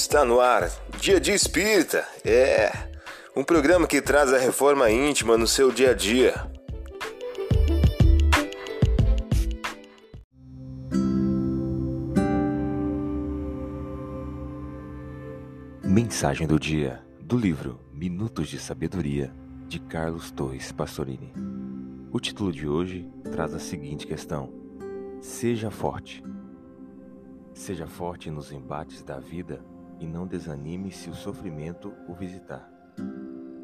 Está no ar, Dia de Espírita. É um programa que traz a reforma íntima no seu dia a dia. Mensagem do dia do livro Minutos de Sabedoria de Carlos Torres Pastorini. O título de hoje traz a seguinte questão: Seja forte. Seja forte nos embates da vida e não desanime se o sofrimento o visitar.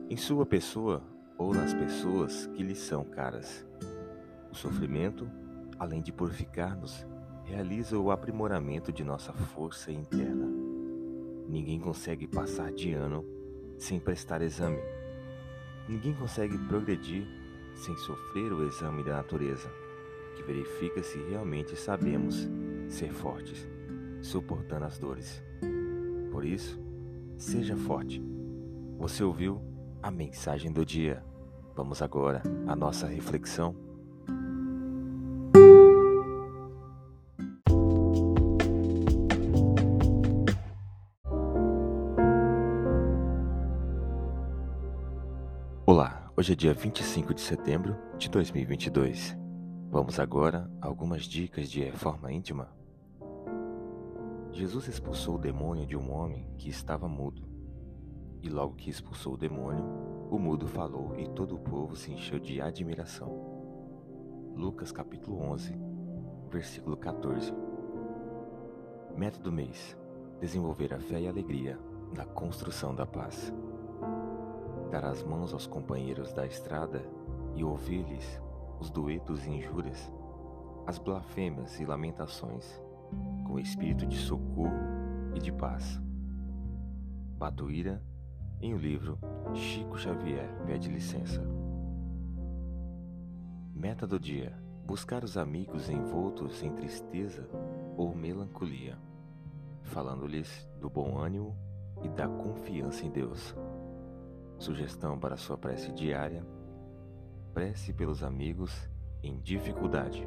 Em sua pessoa ou nas pessoas que lhe são caras. O sofrimento, além de purificar-nos, realiza o aprimoramento de nossa força interna. Ninguém consegue passar de ano sem prestar exame. Ninguém consegue progredir sem sofrer o exame da natureza, que verifica se realmente sabemos ser fortes, suportando as dores. Por isso, seja forte. Você ouviu a mensagem do dia. Vamos agora à nossa reflexão. Olá, hoje é dia 25 de setembro de 2022. Vamos agora a algumas dicas de reforma íntima. Jesus expulsou o demônio de um homem que estava mudo. E logo que expulsou o demônio, o mudo falou e todo o povo se encheu de admiração. Lucas capítulo 11, versículo 14. Meta do mês: desenvolver a fé e a alegria na construção da paz. Dar as mãos aos companheiros da estrada e ouvir-lhes os duetos e injúrias, as blasfêmias e lamentações com espírito de socorro e de paz. Batuíra, em o livro Chico Xavier pede licença. Meta do dia: buscar os amigos envoltos em tristeza ou melancolia, falando-lhes do bom ânimo e da confiança em Deus. Sugestão para sua prece diária: prece pelos amigos em dificuldade.